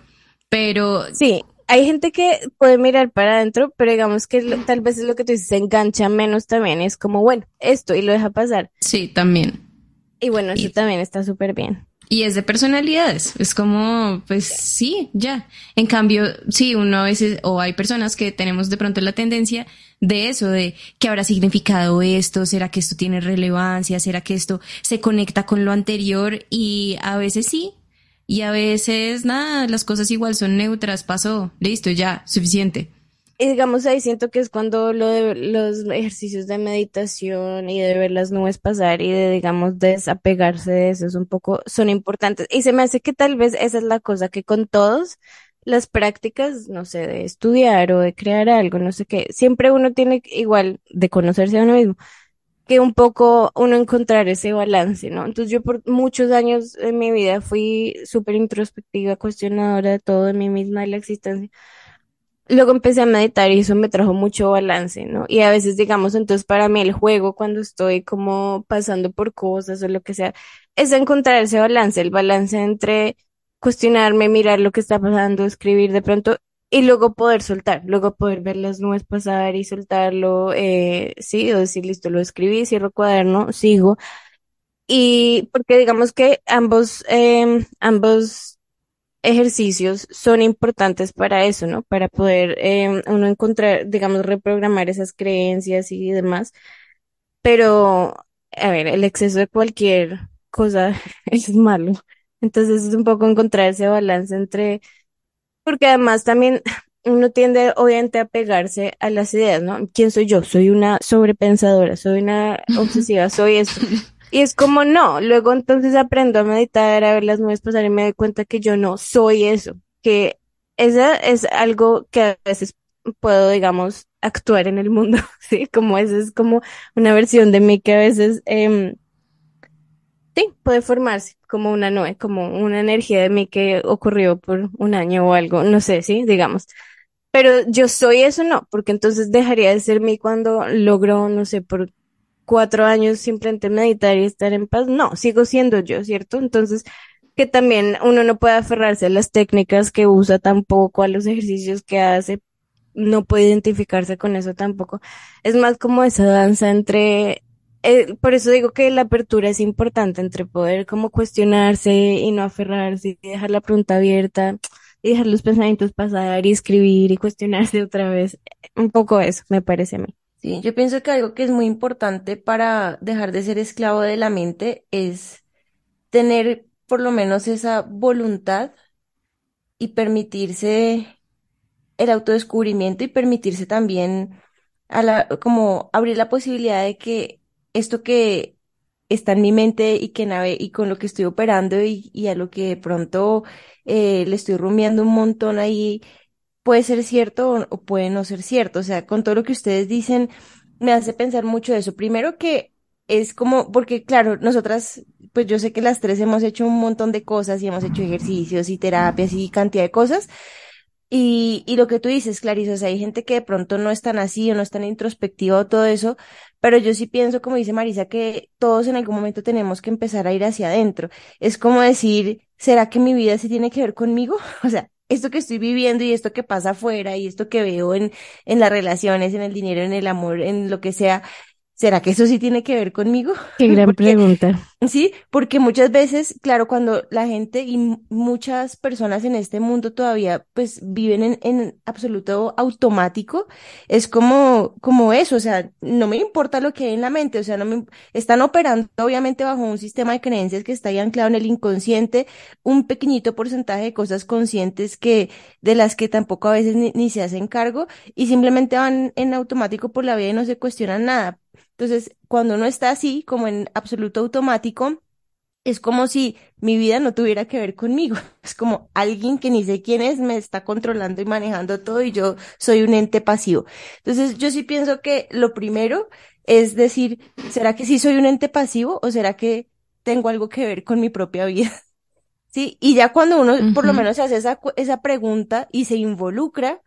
Pero Sí, hay gente que puede mirar para adentro, pero digamos que lo- tal vez es lo que tú dices, se engancha menos también, es como, bueno, esto y lo deja pasar. sí, también. Y bueno, eso Y, también está súper bien. y es de personalidades. Es como, pues sí, ya. En cambio, sí, uno a veces, o hay personas que tenemos de pronto la tendencia de eso, de que habrá significado esto, será que esto tiene relevancia, será que esto se conecta con lo anterior y a veces sí. Y a veces nada, las cosas igual son neutras, pasó, listo, ya, suficiente. Y digamos, ahí siento que es cuando lo de los ejercicios de meditación y de ver las nubes pasar y de, digamos, desapegarse de eso es un poco, son importantes. Y se me hace que tal vez esa es la cosa que con todos las prácticas, no sé, de estudiar o de crear algo, no sé qué, siempre uno tiene igual de conocerse a uno mismo, que un poco uno encontrar ese balance, ¿no? Entonces yo por muchos años en mi vida fui súper introspectiva, cuestionadora de todo, de mí misma, de la existencia. Luego empecé a meditar y eso me trajo mucho balance, ¿no? Y a veces, digamos, entonces para mí el juego, cuando estoy como pasando por cosas o lo que sea, es encontrar ese balance, el balance entre cuestionarme, mirar lo que está pasando, escribir de pronto y luego poder soltar, luego poder ver las nubes pasar y soltarlo, eh, sí, o decir, listo, lo escribí, cierro cuaderno, sigo. Y porque digamos que ambos, em, ambos ejercicios son importantes para eso, ¿no? Para poder eh, uno encontrar, digamos, reprogramar esas creencias y demás. Pero, a ver, el exceso de cualquier cosa es malo. Entonces es un poco encontrar ese balance entre, porque además también uno tiende obviamente a pegarse a las ideas, ¿no? ¿Quién soy yo? Soy una sobrepensadora, soy una obsesiva, soy esto. Y es como no, luego entonces aprendo a meditar, a ver las nubes pasar y me doy cuenta que yo no soy eso, que esa es algo que a veces puedo, digamos, actuar en el mundo, ¿sí? Como esa es como una versión de mí que a veces, eh, sí, puede formarse como una nube, como una energía de mí que ocurrió por un año o algo, no sé, ¿sí? Digamos. Pero yo soy eso, no, porque entonces dejaría de ser mí cuando logro, no sé, por cuatro años simplemente meditar y estar en paz. No, sigo siendo yo, ¿cierto? Entonces, que también uno no puede aferrarse a las técnicas que usa tampoco, a los ejercicios que hace, no puede identificarse con eso tampoco. Es más como esa danza entre, eh, por eso digo que la apertura es importante entre poder como cuestionarse y no aferrarse y dejar la pregunta abierta y dejar los pensamientos pasar y escribir y cuestionarse otra vez. Un poco eso, me parece a mí. Sí, yo pienso que algo que es muy importante para dejar de ser esclavo de la mente es tener por lo menos esa voluntad y permitirse el autodescubrimiento y permitirse también como abrir la posibilidad de que esto que está en mi mente y que nave y con lo que estoy operando y, y a lo que de pronto eh, le estoy rumiando un montón ahí puede ser cierto o, o puede no ser cierto. O sea, con todo lo que ustedes dicen, me hace pensar mucho eso. Primero que es como, porque claro, nosotras, pues yo sé que las tres hemos hecho un montón de cosas y hemos hecho ejercicios y terapias y cantidad de cosas. Y, y lo que tú dices, Clarice, o sea, hay gente que de pronto no es tan así o no es tan introspectiva o todo eso, pero yo sí pienso, como dice Marisa, que todos en algún momento tenemos que empezar a ir hacia adentro. Es como decir, ¿será que mi vida sí tiene que ver conmigo? O sea, esto que estoy viviendo y esto que pasa afuera y esto que veo en, en las relaciones, en el dinero, en el amor, en lo que sea, ¿Será que eso sí tiene que ver conmigo? Qué gran Porque, pregunta. sí, porque muchas veces, claro, cuando la gente y muchas personas en este mundo todavía pues viven en, en absoluto automático, es como, como eso, o sea, no me importa lo que hay en la mente, o sea, no me, están operando obviamente bajo un sistema de creencias que está ahí anclado en el inconsciente, un pequeñito porcentaje de cosas conscientes que, de las que tampoco a veces ni, ni se hacen cargo y simplemente van en automático por la vida y no se cuestionan nada. Entonces, cuando uno está así, como en absoluto automático, es como si mi vida no tuviera que ver conmigo. Es como alguien que ni sé quién es me está controlando y manejando todo y yo soy un ente pasivo. Entonces, yo sí pienso que lo primero es decir, ¿será que sí soy un ente pasivo o será que tengo algo que ver con mi propia vida? Sí, y ya cuando uno por lo menos se hace esa, esa pregunta y se involucra,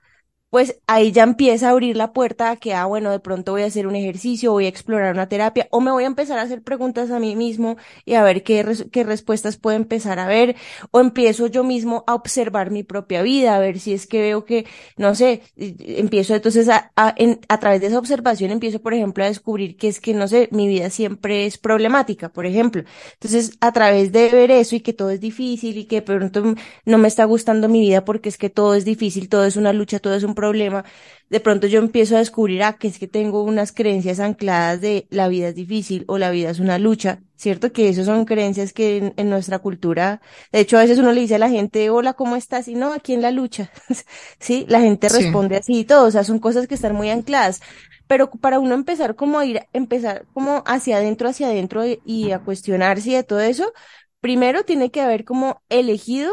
pues ahí ya empieza a abrir la puerta a que, ah, bueno, de pronto voy a hacer un ejercicio, voy a explorar una terapia, o me voy a empezar a hacer preguntas a mí mismo y a ver qué, qué respuestas puedo empezar a ver, o empiezo yo mismo a observar mi propia vida, a ver si es que veo que, no sé, empiezo entonces a, a, en- a través de esa observación, empiezo, por ejemplo, a descubrir que es que, no sé, mi vida siempre es problemática, por ejemplo. Entonces, a través de ver eso y que todo es difícil y que de pronto no me está gustando mi vida porque es que todo es difícil, todo es una lucha, todo es un problema. De pronto yo empiezo a descubrir, ah, que es que tengo unas creencias ancladas de la vida es difícil o la vida es una lucha, ¿cierto? Que eso son creencias que en, en nuestra cultura, de hecho a veces uno le dice a la gente, hola, ¿cómo estás? Y no, aquí en la lucha, ¿sí? La gente Sí. responde así y todo, o sea, son cosas que están muy ancladas. Pero para uno empezar como a ir, empezar como hacia adentro, hacia adentro y, y a cuestionarse y de todo eso, primero tiene que haber como elegido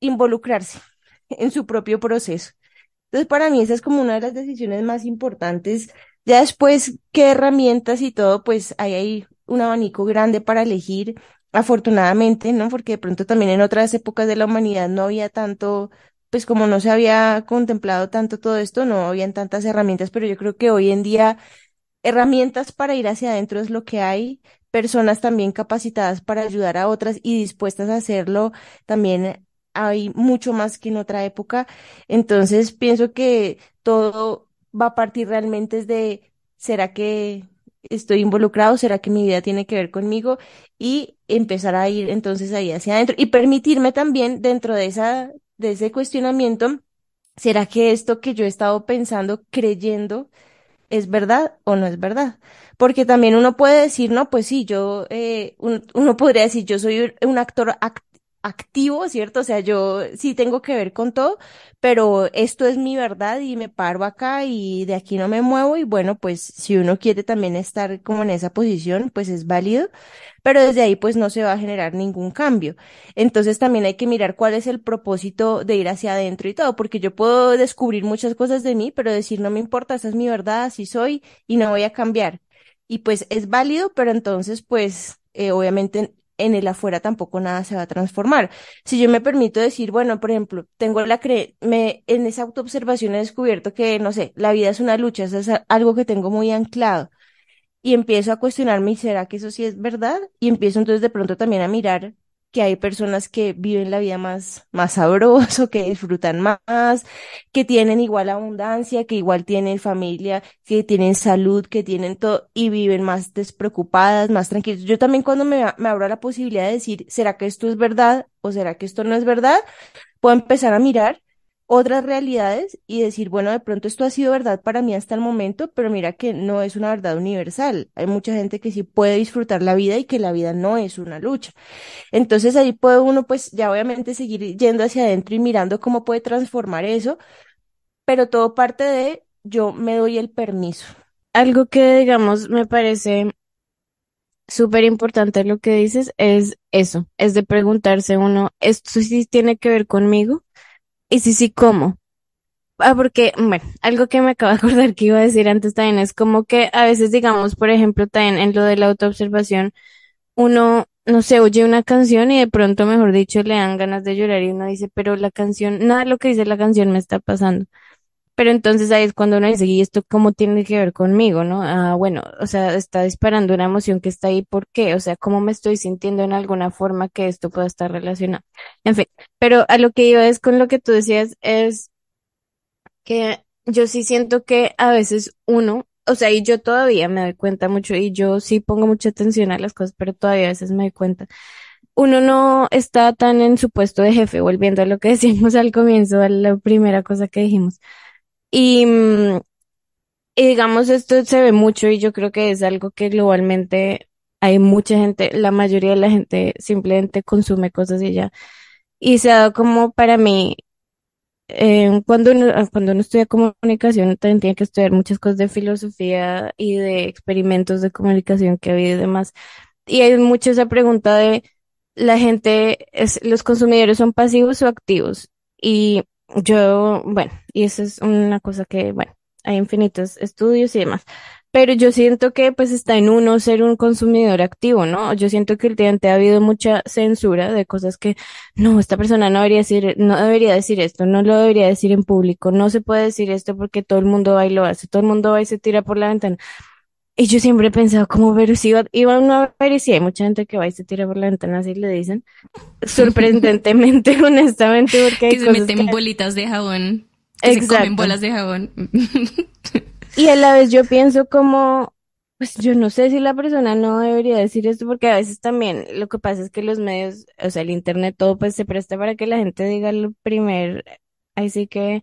involucrarse en su propio proceso. Entonces, para mí esa es como una de las decisiones más importantes. Ya después, qué herramientas y todo, pues hay ahí un abanico grande para elegir, afortunadamente, ¿no? Porque de pronto también en otras épocas de la humanidad no había tanto, pues como no se había contemplado tanto todo esto, no habían tantas herramientas, pero yo creo que hoy en día herramientas para ir hacia adentro es lo que hay, personas también capacitadas para ayudar a otras y dispuestas a hacerlo también hay mucho más que en otra época. Entonces pienso que todo va a partir realmente de, ¿será que estoy involucrado? ¿Será que mi vida tiene que ver conmigo? Y empezar a ir entonces ahí hacia adentro y permitirme también dentro de esa, de ese cuestionamiento, ¿será que esto que yo he estado pensando, creyendo, ¿Es verdad o no es verdad? Porque también uno puede decir, no, pues sí, yo, eh, un- uno podría decir, yo soy un actor, act- activo, ¿cierto? O sea, yo sí tengo que ver con todo, pero esto es mi verdad y me paro acá y de aquí no me muevo y bueno, pues si uno quiere también estar como en esa posición, pues es válido, pero desde ahí pues no se va a generar ningún cambio. Entonces también hay que mirar cuál es el propósito de ir hacia adentro y todo, porque yo puedo descubrir muchas cosas de mí, pero decir no me importa, esa es mi verdad, así soy y no voy a cambiar. Y pues es válido, pero entonces pues eh, obviamente en el afuera tampoco nada se va a transformar. Si yo me permito decir, bueno, por ejemplo, tengo la cre me en esa autoobservación he descubierto que, no sé, la vida es una lucha, eso es algo que tengo muy anclado. Y empiezo a cuestionarme, ¿será que eso sí es verdad? Y empiezo entonces de pronto también a mirar que hay personas que viven la vida más, más sabroso, que disfrutan más, que tienen igual abundancia, que igual tienen familia, que tienen salud, que tienen todo y viven más despreocupadas, más tranquilas. Yo también cuando me, me abro la posibilidad de decir, ¿será que esto es verdad o será que esto no es verdad? Puedo empezar a mirar otras realidades y decir, bueno, de pronto esto ha sido verdad para mí hasta el momento, pero mira que no es una verdad universal. Hay mucha gente que sí puede disfrutar la vida y que la vida no es una lucha. Entonces ahí puede uno pues ya obviamente seguir yendo hacia adentro y mirando cómo puede transformar eso, pero todo parte de yo me doy el permiso. Algo que digamos me parece súper importante lo que dices es eso, es de preguntarse uno, ¿esto sí tiene que ver conmigo? Y sí, sí, ¿cómo? Ah, porque, bueno, algo que me acabo de acordar que iba a decir antes también es como que a veces, digamos, por ejemplo, también en lo de la autoobservación, uno, no sé, oye una canción y de pronto, mejor dicho, le dan ganas de llorar y uno dice, pero la canción, nada de lo que dice la canción me está pasando. Pero entonces ahí es cuando uno dice, ¿y esto cómo tiene que ver conmigo, no? Ah, bueno, o sea, está disparando una emoción que está ahí, ¿por qué? O sea, ¿cómo me estoy sintiendo en alguna forma que esto pueda estar relacionado? En fin, pero a lo que iba es con lo que tú decías, es que yo sí siento que a veces uno, o sea, y yo todavía me doy cuenta mucho, y yo sí pongo mucha atención a las cosas, pero todavía a veces me doy cuenta uno no está tan en su puesto de jefe, volviendo a lo que decíamos al comienzo, a la primera cosa que dijimos. Y, mm, y digamos, esto se ve mucho y yo creo que es algo que globalmente hay mucha gente, la mayoría de la gente simplemente consume cosas y ya. Y se ha dado como para mí, eh, cuando uno, cuando uno estudia comunicación, también tiene que estudiar muchas cosas de filosofía y de experimentos de comunicación que ha habido y demás. Y hay mucho esa pregunta de la gente, es, los consumidores son pasivos o activos. Y yo, bueno, y eso es una cosa que, bueno, hay infinitos estudios y demás. Pero yo siento que pues está en uno ser un consumidor activo, ¿no? Yo siento que últimamente ha habido mucha censura de cosas que, no, esta persona no debería decir, no debería decir esto, no lo debería decir en público, no se puede decir esto porque todo el mundo va y lo hace, todo el mundo va y se tira por la ventana. Y yo siempre he pensado, como ver si iba, iba a ver y si hay mucha gente que va y se tira por la ventana, así le dicen. Sorprendentemente, honestamente, porque hay que se meten bolitas de jabón, que se comen bolas de jabón. y a la vez yo pienso como, pues yo no sé si la persona no debería decir esto, porque a veces también lo que pasa es que los medios, o sea, el internet, todo pues se presta para que la gente diga lo primer, ahí sí que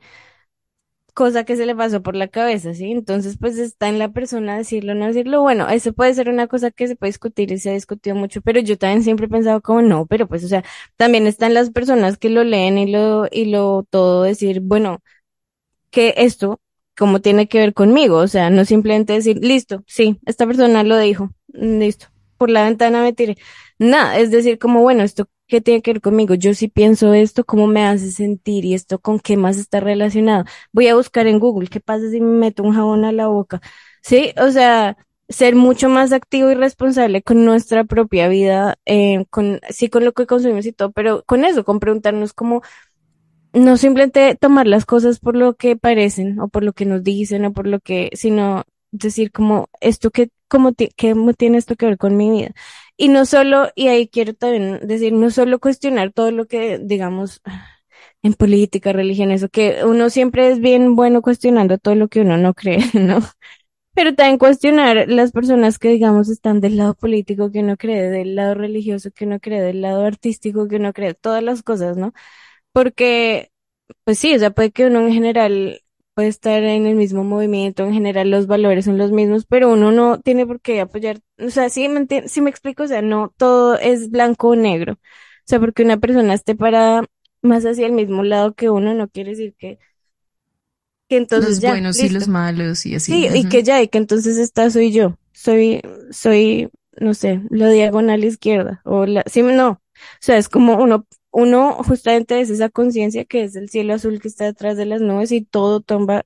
cosa que se le pasó por la cabeza, ¿sí? Entonces, pues está en la persona decirlo o no decirlo. Bueno, eso puede ser una cosa que se puede discutir y se ha discutido mucho, pero yo también siempre he pensado como no, pero pues, o sea, también están las personas que lo leen y lo, y lo todo decir, bueno, que esto, como tiene que ver conmigo, o sea, no simplemente decir, listo, sí, esta persona lo dijo, listo, por la ventana me tiré. Nada, es decir, como, bueno, esto ¿Qué tiene que ver conmigo? Yo sí pienso esto, ¿cómo me hace sentir? Y esto con qué más está relacionado. Voy a buscar en Google, ¿qué pasa si me meto un jabón a la boca? Sí, o sea, ser mucho más activo y responsable con nuestra propia vida, eh, con, sí con lo que consumimos y todo, pero con eso, con preguntarnos cómo, no simplemente tomar las cosas por lo que parecen o por lo que nos dicen o por lo que, sino decir como esto que, como qué tiene esto que ver con mi vida. Y no solo, y ahí quiero también decir, no solo cuestionar todo lo que, digamos, en política, religión, eso, que uno siempre es bien bueno cuestionando todo lo que uno no cree, ¿no? Pero también cuestionar las personas que, digamos, están del lado político que uno cree, del lado religioso que uno cree, del lado artístico que uno cree, todas las cosas, ¿no? Porque, pues sí, o sea, puede que uno en general puede estar en el mismo movimiento, en general los valores son los mismos, pero uno no tiene por qué apoyar, o sea, sí me, sí me explico, o sea, no todo es blanco o negro, sea, porque una persona esté parada más hacia el mismo lado que uno no quiere decir que, que entonces Los ya, buenos y los malos y así. Sí, y que ya, y que entonces esta soy yo. Soy, soy, no sé, la diagonal izquierda. O la, sí, no. O sea, es como uno, uno justamente es esa conciencia que es el cielo azul que está detrás de las nubes y todo tomba,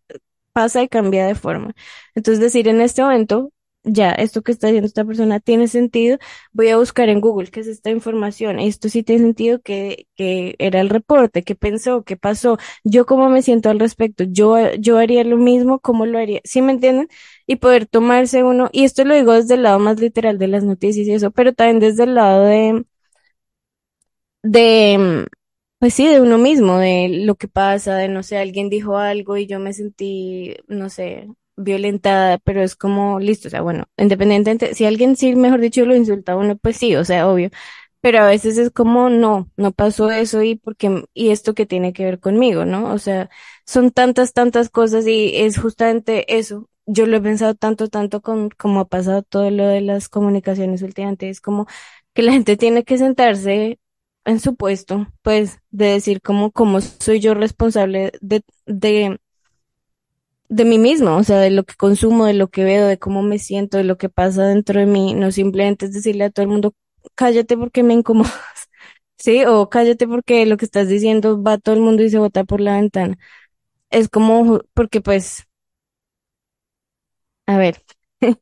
pasa y cambia de forma. Entonces decir en este momento, ya, esto que está diciendo esta persona tiene sentido, voy a buscar en Google qué es esta información. Esto sí tiene sentido que, que era el reporte, qué pensó, qué pasó, yo cómo me siento al respecto, yo, yo haría lo mismo, cómo lo haría, ¿sí me entienden? Y poder tomarse uno, y esto lo digo desde el lado más literal de las noticias y eso, pero también desde el lado de, de, pues sí, de uno mismo, de lo que pasa, de no sé, alguien dijo algo y yo me sentí, no sé, violentada, pero es como, listo, o sea, bueno, independientemente, si alguien sí, mejor dicho, lo insulta a uno, pues sí, o sea, obvio, pero a veces es como, no, no pasó eso y porque, y esto que tiene que ver conmigo, ¿no? O sea, son tantas, tantas cosas y es justamente eso. Yo lo he pensado tanto, tanto con como ha pasado todo lo de las comunicaciones últimamente, es como que la gente tiene que sentarse en su puesto, pues, de decir como, cómo soy yo responsable de, de, de mí mismo, o sea, de lo que consumo, de lo que veo, de cómo me siento, de lo que pasa dentro de mí, no simplemente es decirle a todo el mundo, cállate porque me incomodas, ¿sí? O cállate porque lo que estás diciendo va todo el mundo y se bota por la ventana. Es como, porque pues, a ver,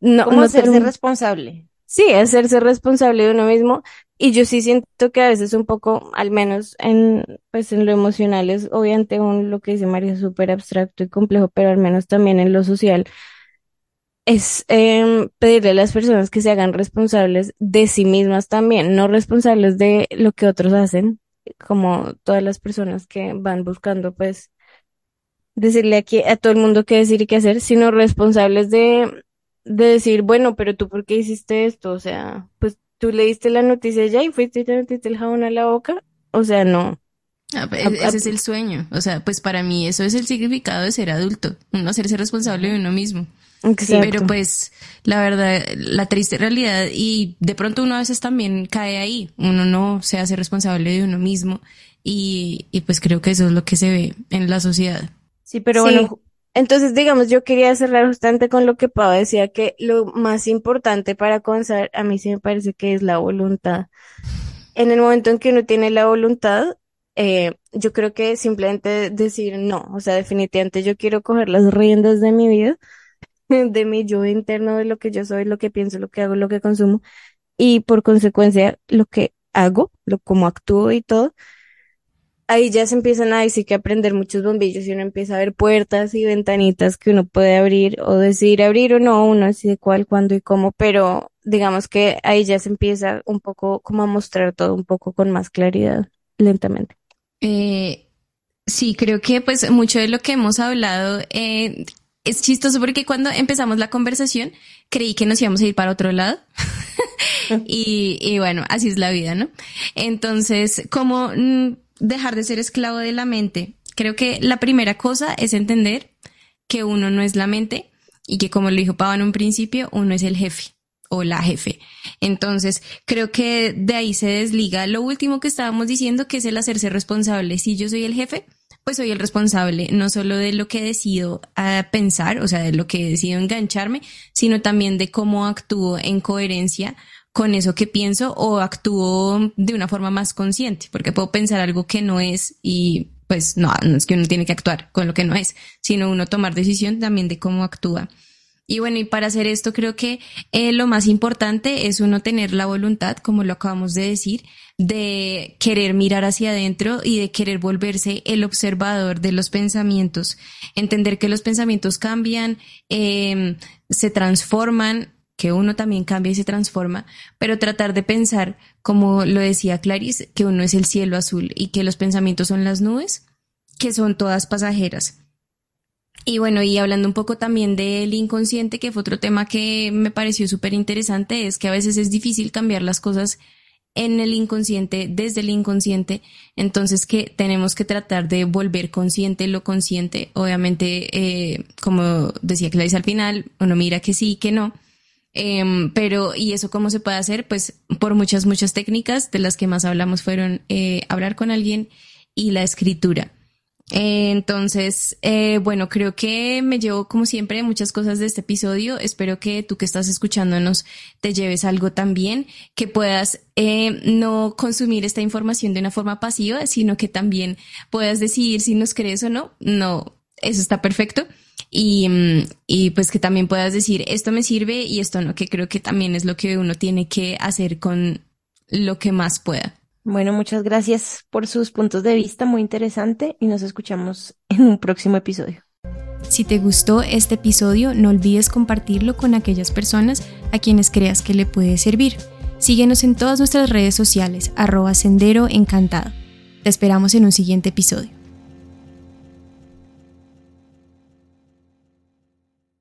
no, ¿Cómo no hacerse responsable? Sí, hacerse responsable de uno mismo. Y yo sí siento que a veces un poco, al menos en, pues en lo emocional, es obviamente un, lo que dice María, súper abstracto y complejo, pero al menos también en lo social, es em, pedirle a las personas que se hagan responsables de sí mismas también, no responsables de lo que otros hacen, como todas las personas que van buscando, pues, decirle aquí a todo el mundo qué decir y qué hacer, sino responsables de, de decir, bueno, pero tú, ¿por qué hiciste esto? O sea, pues tú leíste la noticia ya y fuiste y te metiste el jabón a la boca. O sea, no. Ah, pues, Ese es el sueño. O sea, pues para mí eso es el significado de ser adulto, uno hacerse responsable de uno mismo. Exacto. Pero pues la verdad, la triste realidad y de pronto uno a veces también cae ahí, uno no se hace responsable de uno mismo y, y pues creo que eso es lo que se ve en la sociedad. Sí, pero Sí. bueno, Entonces, digamos, yo quería cerrar justamente con lo que Pau decía, que lo más importante para comenzar, a mí sí me parece que es la voluntad. En el momento en que uno tiene la voluntad, eh, yo creo que simplemente decir no, o sea, definitivamente yo quiero coger las riendas de mi vida, de mi yo interno, de lo que yo soy, lo que pienso, lo que hago, lo que consumo, y por consecuencia lo que hago, lo como actúo y todo ahí ya se empiezan a decir que aprender muchos bombillos y uno empieza a ver puertas y ventanitas que uno puede abrir o decir abrir o no, uno decide cuál, cuándo y cómo, pero digamos que ahí ya se empieza un poco como a mostrar todo un poco con más claridad, lentamente. Eh, sí, creo que pues mucho de lo que hemos hablado eh, es chistoso porque cuando empezamos la conversación creí que nos íbamos a ir para otro lado. y, y bueno, así es la vida, ¿no? Entonces, ¿cómo mm, dejar de ser esclavo de la mente? Creo que la primera cosa es entender que uno no es la mente y que como lo dijo Pau en un principio, uno es el jefe o la jefe. Entonces, creo que de ahí se desliga lo último que estábamos diciendo, que es el hacerse responsable. Si yo soy el jefe, pues soy el responsable, no solo de lo que decido a pensar, o sea, de lo que decido engancharme, sino también de cómo actúo en coherencia con eso que pienso o actúo de una forma más consciente, porque puedo pensar algo que no es y pues no, es que uno tiene que actuar con lo que no es, sino uno tomar decisión también de cómo actúa. Y bueno, y para hacer esto creo que eh, lo más importante es uno tener la voluntad, como lo acabamos de decir, de querer mirar hacia adentro y de querer volverse el observador de los pensamientos, entender que los pensamientos cambian, eh, se transforman, que uno también cambia y se transforma, pero tratar de pensar, como lo decía Clarice, que uno es el cielo azul y que los pensamientos son las nubes, que son todas pasajeras. Y bueno, y hablando un poco también del inconsciente, que fue otro tema que me pareció súper interesante, es que a veces es difícil cambiar las cosas en el inconsciente, desde el inconsciente, entonces que tenemos que tratar de volver consciente lo consciente, obviamente, eh, como decía Clarice al final, uno mira que sí, que no, Em, pero, ¿y eso cómo se puede hacer? Pues por muchas, muchas técnicas, de las que más hablamos fueron eh, hablar con alguien y la escritura. Entonces, eh, bueno, creo que me llevo como siempre muchas cosas de este episodio. Espero que tú que estás escuchándonos te lleves algo también, que puedas eh, no consumir esta información de una forma pasiva, sino que también puedas decidir si nos crees o no. No, eso está perfecto. Y, mm, y pues que también puedas decir esto me sirve y esto no, que creo que también es lo que uno tiene que hacer con lo que más pueda. Bueno, muchas gracias por sus puntos de vista, muy interesante, y nos escuchamos en un próximo episodio. Si te gustó este episodio, no olvides compartirlo con aquellas personas a quienes creas que le puede servir. Síguenos en todas nuestras redes sociales, arroba sendero encantado. Te esperamos en un siguiente episodio.